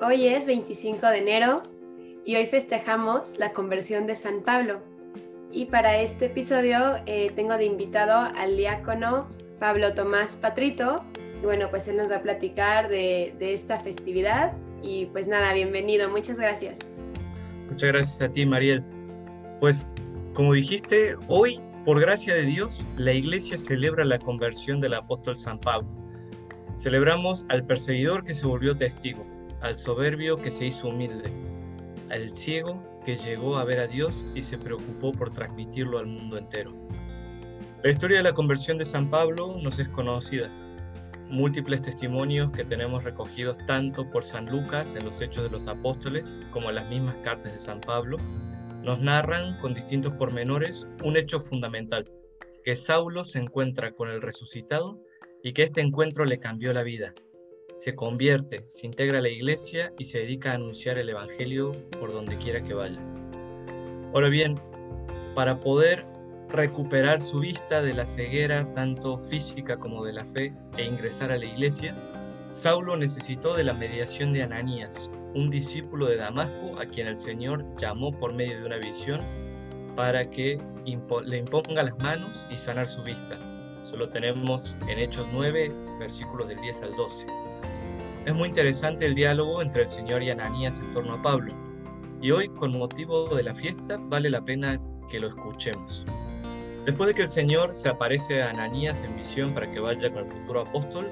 Hoy es 25 de enero y hoy festejamos la conversión de San Pablo. Y para este episodio eh, tengo de invitado al diácono Pablo Tomás Patrito. Y bueno, pues él nos va a platicar de, de esta festividad. Y pues nada, bienvenido, muchas gracias. Muchas gracias a ti, Mariel. Pues como dijiste, hoy, por gracia de Dios, la iglesia celebra la conversión del apóstol San Pablo. Celebramos al perseguidor que se volvió testigo, al soberbio que se hizo humilde, al ciego que llegó a ver a Dios y se preocupó por transmitirlo al mundo entero. La historia de la conversión de San Pablo nos es conocida. Múltiples testimonios que tenemos recogidos tanto por San Lucas en los Hechos de los Apóstoles como en las mismas cartas de San Pablo, nos narran con distintos pormenores un hecho fundamental, que Saulo se encuentra con el resucitado y que este encuentro le cambió la vida, se convierte, se integra a la iglesia y se dedica a anunciar el Evangelio por donde quiera que vaya. Ahora bien, para poder recuperar su vista de la ceguera tanto física como de la fe e ingresar a la iglesia, Saulo necesitó de la mediación de Ananías, un discípulo de Damasco a quien el Señor llamó por medio de una visión para que le imponga las manos y sanar su vista. Solo tenemos en Hechos 9, versículos del 10 al 12. Es muy interesante el diálogo entre el Señor y Ananías en torno a Pablo, y hoy con motivo de la fiesta vale la pena que lo escuchemos. Después de que el Señor se aparece a Ananías en visión para que vaya con el futuro apóstol,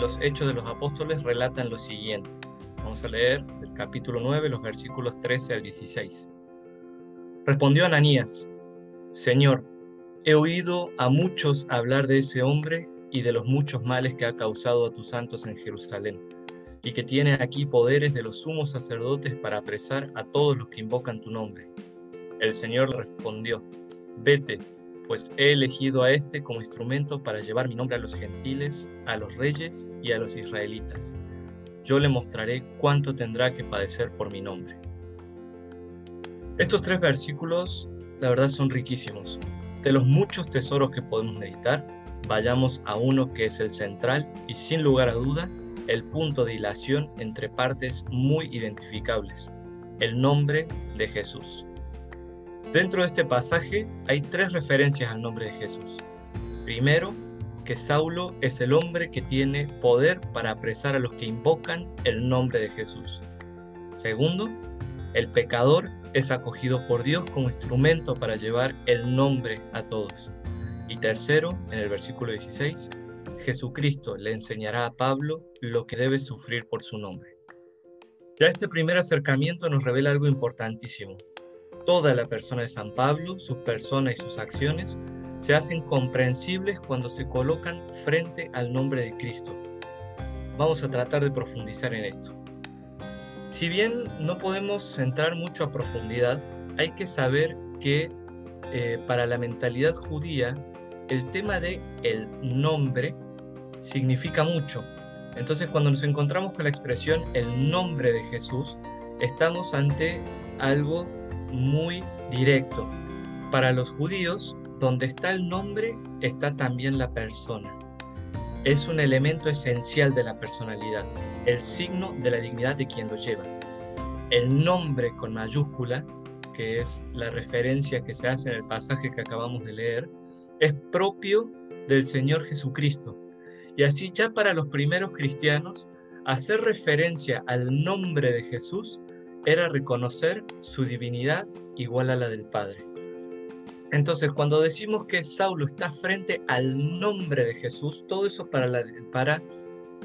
los hechos de los apóstoles relatan lo siguiente. Vamos a leer del capítulo 9, los versículos 13 al 16. Respondió Ananías, Señor, he oído a muchos hablar de ese hombre y de los muchos males que ha causado a tus santos en Jerusalén y que tiene aquí poderes de los sumos sacerdotes para apresar a todos los que invocan tu nombre. El Señor le respondió, vete, pues he elegido a este como instrumento para llevar mi nombre a los gentiles, a los reyes y a los israelitas. Yo le mostraré cuánto tendrá que padecer por mi nombre. Estos tres versículos, la verdad, son riquísimos. De los muchos tesoros que podemos meditar, vayamos a uno que es el central y sin lugar a duda el punto de hilación entre partes muy identificables, el nombre de Jesús. Dentro de este pasaje hay tres referencias al nombre de Jesús. Primero, que Saulo es el hombre que tiene poder para apresar a los que invocan el nombre de Jesús. Segundo, el pecador es acogido por Dios como instrumento para llevar el nombre a todos. Y tercero, en el versículo 16, Jesucristo le enseñará a Pablo lo que debe sufrir por su nombre. Ya este primer acercamiento nos revela algo importantísimo. Toda la persona de San Pablo, su persona y sus acciones se hacen comprensibles cuando se colocan frente al nombre de Cristo. Vamos a tratar de profundizar en esto. Si bien no podemos entrar mucho a profundidad, hay que saber que eh, para la mentalidad judía el tema de el nombre significa mucho. Entonces cuando nos encontramos con la expresión el nombre de Jesús, estamos ante algo muy directo. Para los judíos, donde está el nombre, está también la persona. Es un elemento esencial de la personalidad, el signo de la dignidad de quien lo lleva. El nombre con mayúscula, que es la referencia que se hace en el pasaje que acabamos de leer, es propio del Señor Jesucristo. Y así ya para los primeros cristianos, hacer referencia al nombre de Jesús era reconocer su divinidad igual a la del Padre. Entonces, cuando decimos que Saulo está frente al nombre de Jesús, todo eso para la, para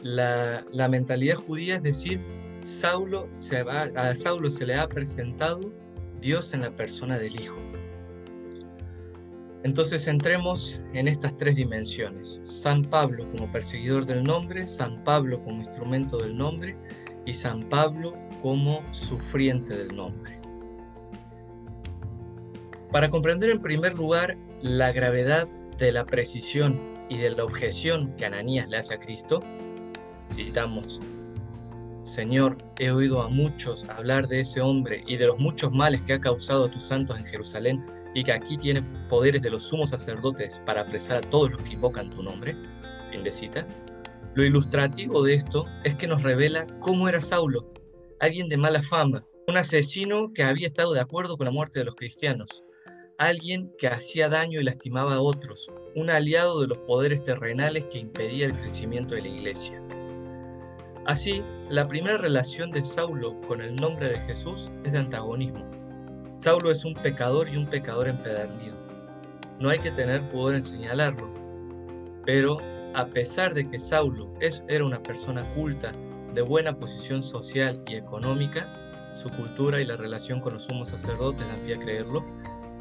la, la mentalidad judía es decir, Saulo se va, a Saulo se le ha presentado Dios en la persona del Hijo. Entonces entremos en estas tres dimensiones. San Pablo como perseguidor del nombre, San Pablo como instrumento del nombre y San Pablo como sufriente del nombre. Para comprender en primer lugar la gravedad de la precisión y de la objeción que Ananías le hace a Cristo, citamos, Señor, he oído a muchos hablar de ese hombre y de los muchos males que ha causado a tus santos en Jerusalén y que aquí tiene poderes de los sumos sacerdotes para apresar a todos los que invocan tu nombre, fin de cita, lo ilustrativo de esto es que nos revela cómo era Saulo, alguien de mala fama, un asesino que había estado de acuerdo con la muerte de los cristianos, alguien que hacía daño y lastimaba a otros, un aliado de los poderes terrenales que impedía el crecimiento de la iglesia. Así, la primera relación de Saulo con el nombre de Jesús es de antagonismo. Saulo es un pecador y un pecador empedernido. No hay que tener pudor en señalarlo, pero a pesar de que Saulo es, era una persona culta, de buena posición social y económica, su cultura y la relación con los sumos sacerdotes dan pie a creerlo.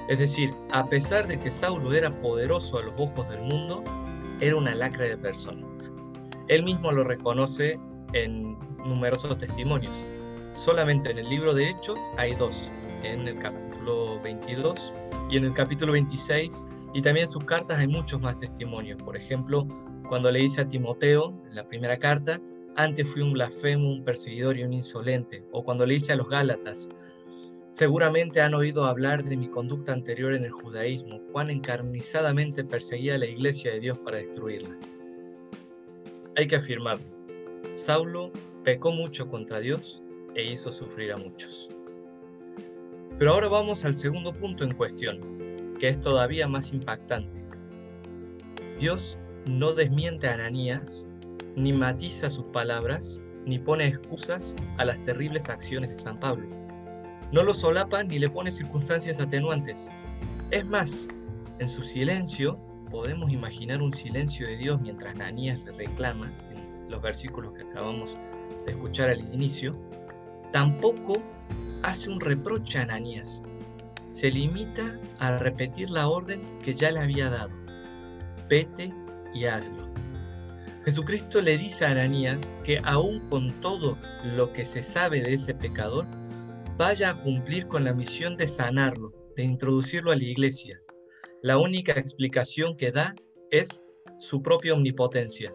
Es decir, a pesar de que Saulo era poderoso a los ojos del mundo, era una lacra de persona. Él mismo lo reconoce en numerosos testimonios. Solamente en el libro de Hechos hay dos, en el capítulo 22 y en el capítulo 26, y también en sus cartas hay muchos más testimonios. Por ejemplo, cuando le dice a Timoteo, en la primera carta, antes fui un blasfemo, un perseguidor y un insolente, o cuando le dice a los Gálatas, seguramente han oído hablar de mi conducta anterior en el judaísmo, cuán encarnizadamente perseguía a la iglesia de Dios para destruirla. Hay que afirmarlo, Saulo pecó mucho contra Dios e hizo sufrir a muchos. Pero ahora vamos al segundo punto en cuestión, que es todavía más impactante. Dios no desmiente a Ananías ni matiza sus palabras, ni pone excusas a las terribles acciones de San Pablo. No lo solapa ni le pone circunstancias atenuantes. Es más, en su silencio podemos imaginar un silencio de Dios mientras Ananías le reclama, en los versículos que acabamos de escuchar al inicio, tampoco hace un reproche a Ananías. Se limita a repetir la orden que ya le había dado. Vete y hazlo. Jesucristo le dice a Ananías que aún con todo lo que se sabe de ese pecador, vaya a cumplir con la misión de sanarlo, de introducirlo a la iglesia. La única explicación que da es su propia omnipotencia,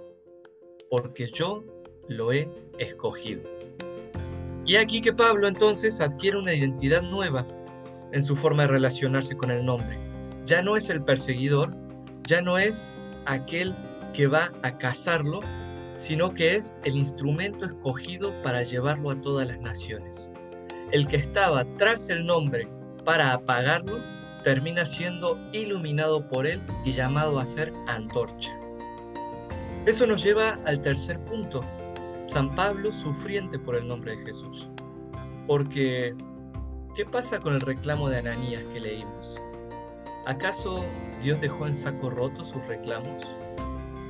porque yo lo he escogido. Y aquí que Pablo entonces adquiere una identidad nueva en su forma de relacionarse con el nombre. Ya no es el perseguidor, ya no es aquel que va a cazarlo, sino que es el instrumento escogido para llevarlo a todas las naciones. El que estaba tras el nombre para apagarlo, termina siendo iluminado por él y llamado a ser antorcha. Eso nos lleva al tercer punto, San Pablo sufriente por el nombre de Jesús. Porque, ¿qué pasa con el reclamo de Ananías que leímos? ¿Acaso Dios dejó en saco roto sus reclamos?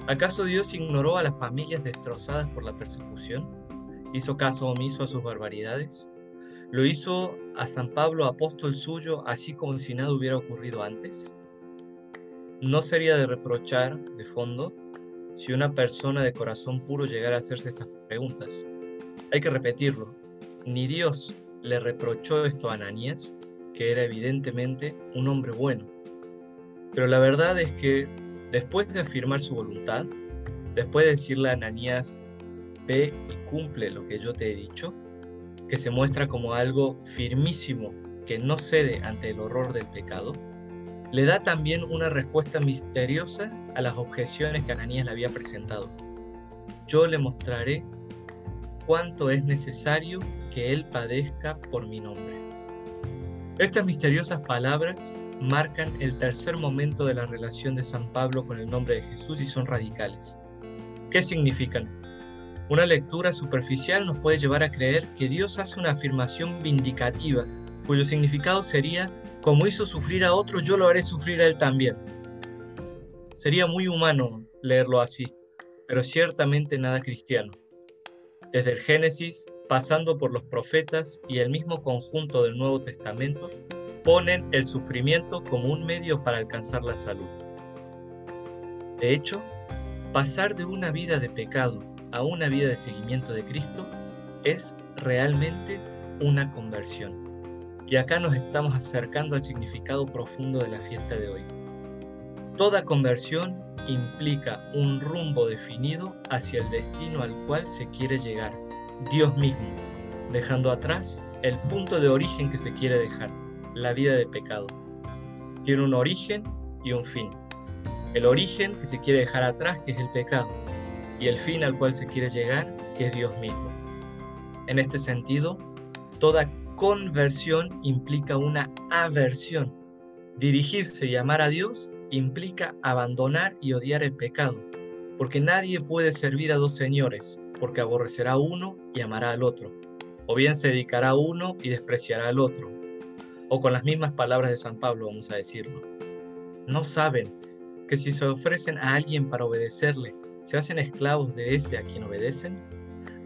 ¿Acaso Dios ignoró a las familias destrozadas por la persecución? ¿Hizo caso omiso a sus barbaridades? ¿Lo hizo a San Pablo, apóstol suyo, así como si nada hubiera ocurrido antes? No sería de reprochar, de fondo, si una persona de corazón puro llegara a hacerse estas preguntas. Hay que repetirlo. Ni Dios le reprochó esto a Ananías, que era evidentemente un hombre bueno. Pero la verdad es que Después de afirmar su voluntad, después de decirle a Ananías, ve y cumple lo que yo te he dicho, que se muestra como algo firmísimo que no cede ante el horror del pecado, le da también una respuesta misteriosa a las objeciones que Ananías le había presentado. Yo le mostraré cuánto es necesario que él padezca por mi nombre. Estas misteriosas palabras marcan el tercer momento de la relación de San Pablo con el nombre de Jesús y son radicales. ¿Qué significan? Una lectura superficial nos puede llevar a creer que Dios hace una afirmación vindicativa, cuyo significado sería, como hizo sufrir a otros, yo lo haré sufrir a él también. Sería muy humano leerlo así, pero ciertamente nada cristiano. Desde el Génesis, pasando por los profetas y el mismo conjunto del Nuevo Testamento, ponen el sufrimiento como un medio para alcanzar la salud. De hecho, pasar de una vida de pecado a una vida de seguimiento de Cristo es realmente una conversión. Y acá nos estamos acercando al significado profundo de la fiesta de hoy. Toda conversión implica un rumbo definido hacia el destino al cual se quiere llegar, Dios mismo, dejando atrás el punto de origen que se quiere dejar la vida de pecado. Tiene un origen y un fin. El origen que se quiere dejar atrás, que es el pecado, y el fin al cual se quiere llegar, que es Dios mismo. En este sentido, toda conversión implica una aversión. Dirigirse y amar a Dios implica abandonar y odiar el pecado, porque nadie puede servir a dos señores, porque aborrecerá uno y amará al otro, o bien se dedicará a uno y despreciará al otro, o con las mismas palabras de San Pablo vamos a decirlo. No saben que si se ofrecen a alguien para obedecerle, se hacen esclavos de ese a quien obedecen.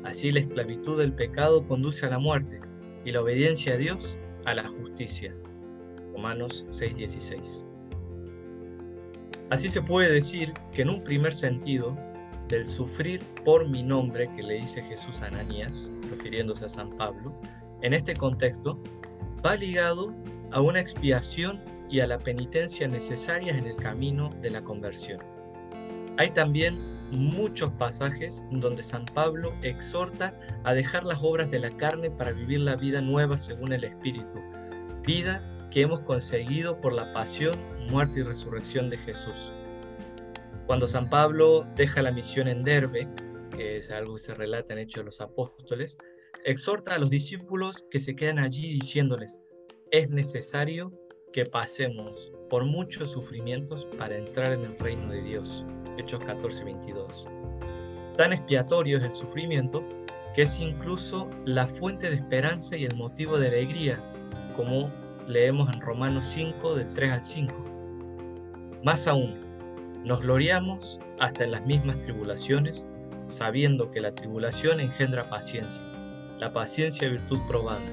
Así la esclavitud del pecado conduce a la muerte y la obediencia a Dios a la justicia. Romanos 6:16. Así se puede decir que en un primer sentido, del sufrir por mi nombre que le dice Jesús a Ananías, refiriéndose a San Pablo, en este contexto, va ligado a una expiación y a la penitencia necesarias en el camino de la conversión. Hay también muchos pasajes donde San Pablo exhorta a dejar las obras de la carne para vivir la vida nueva según el Espíritu, vida que hemos conseguido por la pasión, muerte y resurrección de Jesús. Cuando San Pablo deja la misión en Derbe, que es algo que se relata en Hechos de los Apóstoles, exhorta a los discípulos que se quedan allí diciéndoles, es necesario que pasemos por muchos sufrimientos para entrar en el reino de Dios. Hechos 14, 22. Tan expiatorio es el sufrimiento que es incluso la fuente de esperanza y el motivo de alegría, como leemos en Romanos 5 del 3 al 5. Más aún, nos gloriamos hasta en las mismas tribulaciones, sabiendo que la tribulación engendra paciencia, la paciencia virtud probada,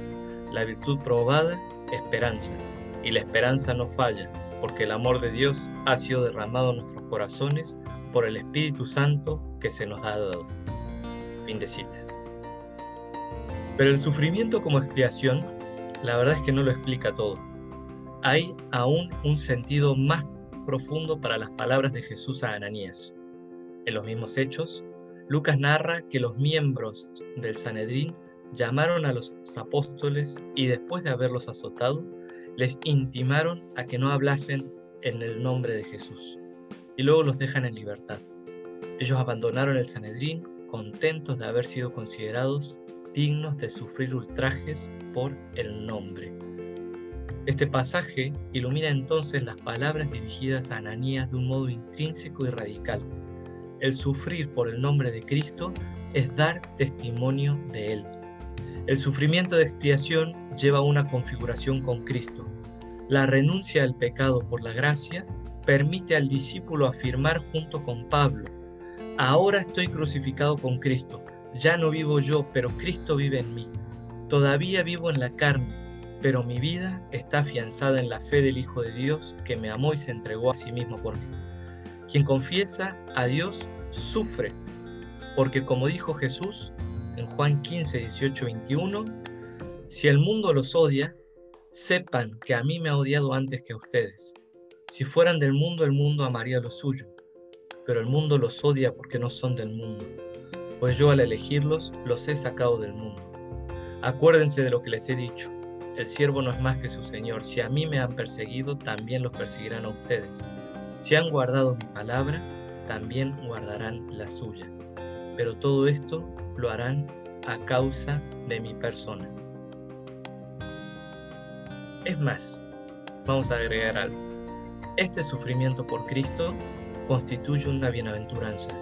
la virtud probada esperanza, y la esperanza no falla, porque el amor de Dios ha sido derramado en nuestros corazones por el Espíritu Santo que se nos ha dado. Fin de cita. Pero el sufrimiento como expiación, la verdad es que no lo explica todo. Hay aún un sentido más profundo para las palabras de Jesús a Ananías. En los mismos hechos, Lucas narra que los miembros del Sanedrín llamaron a los apóstoles y después de haberlos azotado, les intimaron a que no hablasen en el nombre de Jesús, y luego los dejan en libertad. Ellos abandonaron el Sanedrín contentos de haber sido considerados dignos de sufrir ultrajes por el nombre. Este pasaje ilumina entonces las palabras dirigidas a Ananías de un modo intrínseco y radical. El sufrir por el nombre de Cristo es dar testimonio de Él. El sufrimiento de expiación lleva una configuración con Cristo. La renuncia al pecado por la gracia permite al discípulo afirmar junto con Pablo, ahora estoy crucificado con Cristo, ya no vivo yo, pero Cristo vive en mí. Todavía vivo en la carne, pero mi vida está afianzada en la fe del Hijo de Dios que me amó y se entregó a sí mismo por mí. Quien confiesa a Dios sufre, porque como dijo Jesús, en Juan 15, 18, 21, si el mundo los odia, sepan que a mí me ha odiado antes que a ustedes. Si fueran del mundo, el mundo amaría lo suyo, pero el mundo los odia porque no son del mundo, pues yo al elegirlos los he sacado del mundo. Acuérdense de lo que les he dicho, el siervo no es más que su Señor, si a mí me han perseguido, también los perseguirán a ustedes. Si han guardado mi palabra, también guardarán la suya. Pero todo esto lo harán a causa de mi persona. Es más, vamos a agregar algo. Este sufrimiento por Cristo constituye una bienaventuranza.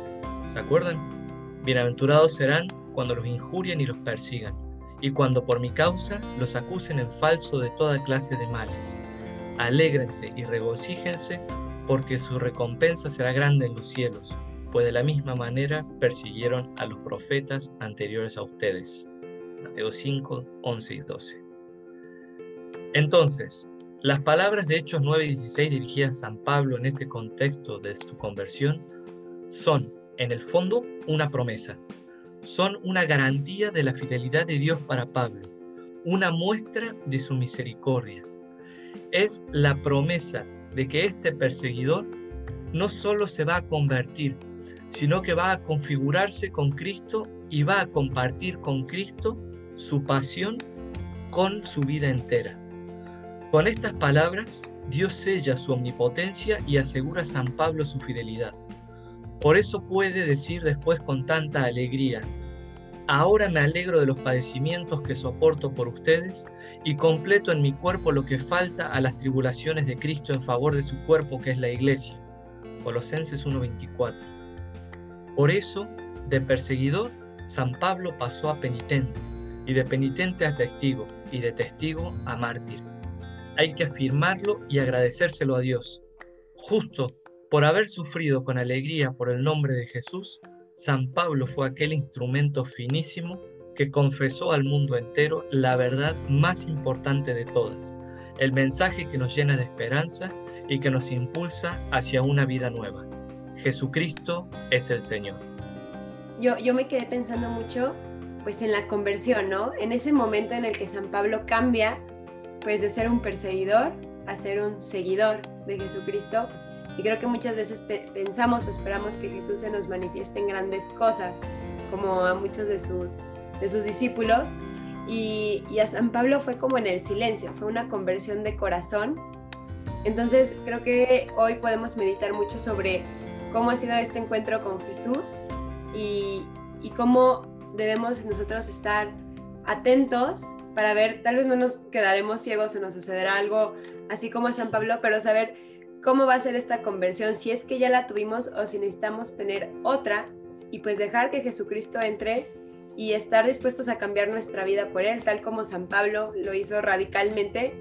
¿Se acuerdan? Bienaventurados serán cuando los injurien y los persigan, y cuando por mi causa los acusen en falso de toda clase de males. Alégrense y regocíjense, porque su recompensa será grande en los cielos pues de la misma manera persiguieron a los profetas anteriores a ustedes. Mateo 5, 11 y 12. Entonces, las palabras de Hechos 9 y 16 dirigidas a San Pablo en este contexto de su conversión son, en el fondo, una promesa. Son una garantía de la fidelidad de Dios para Pablo, una muestra de su misericordia. Es la promesa de que este perseguidor no solo se va a convertir, sino que va a configurarse con Cristo y va a compartir con Cristo su pasión con su vida entera. Con estas palabras, Dios sella su omnipotencia y asegura a San Pablo su fidelidad. Por eso puede decir después con tanta alegría, ahora me alegro de los padecimientos que soporto por ustedes y completo en mi cuerpo lo que falta a las tribulaciones de Cristo en favor de su cuerpo que es la iglesia. Colosenses 1:24. Por eso, de perseguidor, San Pablo pasó a penitente, y de penitente a testigo, y de testigo a mártir. Hay que afirmarlo y agradecérselo a Dios. Justo por haber sufrido con alegría por el nombre de Jesús, San Pablo fue aquel instrumento finísimo que confesó al mundo entero la verdad más importante de todas, el mensaje que nos llena de esperanza y que nos impulsa hacia una vida nueva. Jesucristo es el Señor. Yo, yo me quedé pensando mucho pues en la conversión, ¿no? En ese momento en el que San Pablo cambia pues de ser un perseguidor a ser un seguidor de Jesucristo. Y creo que muchas veces pensamos o esperamos que Jesús se nos manifieste en grandes cosas, como a muchos de sus de sus discípulos y, a San Pablo fue como en el silencio, fue una conversión de corazón. Entonces creo que hoy podemos meditar mucho sobre cómo ha sido este encuentro con Jesús y, cómo debemos nosotros estar atentos para ver, tal vez no nos quedaremos ciegos o nos sucederá algo así como a San Pablo, pero saber cómo va a ser esta conversión, si es que ya la tuvimos o si necesitamos tener otra y pues dejar que Jesucristo entre y estar dispuestos a cambiar nuestra vida por Él, tal como San Pablo lo hizo radicalmente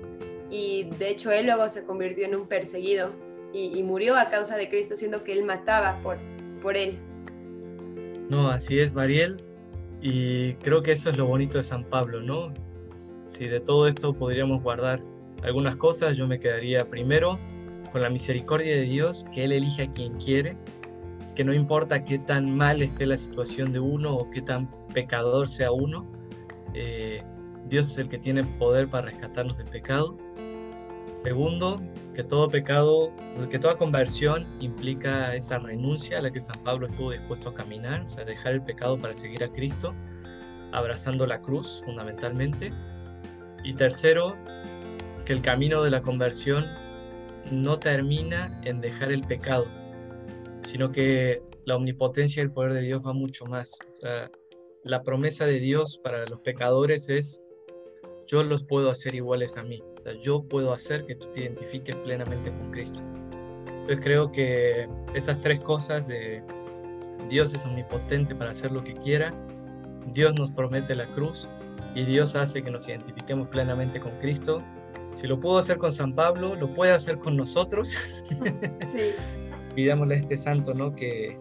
y de hecho él luego se convirtió en un perseguido y, murió a causa de Cristo, siendo que Él mataba por, por Él. No, así es, Mariel, y creo que eso es lo bonito de San Pablo, ¿no? Si de todo esto podríamos guardar algunas cosas, yo me quedaría primero con la misericordia de Dios, que Él elige a quien quiere, que no importa qué tan mal esté la situación de uno o qué tan pecador sea uno, eh, Dios es el que tiene poder para rescatarnos del pecado. Segundo, que todo pecado, que toda conversión implica esa renuncia a la que San Pablo estuvo dispuesto a caminar, o sea, dejar el pecado para seguir a Cristo, abrazando la cruz fundamentalmente. Y tercero, que el camino de la conversión no termina en dejar el pecado, sino que la omnipotencia y el poder de Dios va mucho más. la promesa de Dios para los pecadores es, yo los puedo hacer iguales a mí. O sea, yo puedo hacer que tú te identifiques plenamente con Cristo. Entonces creo que esas tres cosas de Dios es omnipotente para hacer lo que quiera, Dios nos promete la cruz y Dios hace que nos identifiquemos plenamente con Cristo. Si lo pudo hacer con San Pablo, lo puede hacer con nosotros. Sí. pidámosle a este santo, ¿no? Que,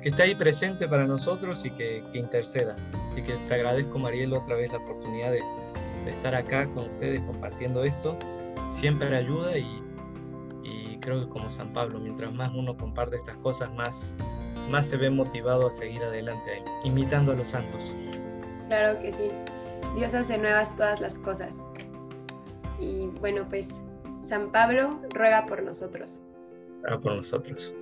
que está ahí presente para nosotros y que, que, interceda. Así que te agradezco, Mariel, otra vez la oportunidad de, de estar acá con ustedes compartiendo esto. Siempre ayuda y, y, creo que como San Pablo, mientras más uno comparte estas cosas, más, más se ve motivado a seguir adelante, imitando a los santos. Claro que sí. Dios hace nuevas todas las cosas. Y bueno, pues San Pablo ruega por nosotros por nosotros.